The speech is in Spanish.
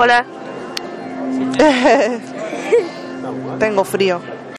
Hola. Tengo frío.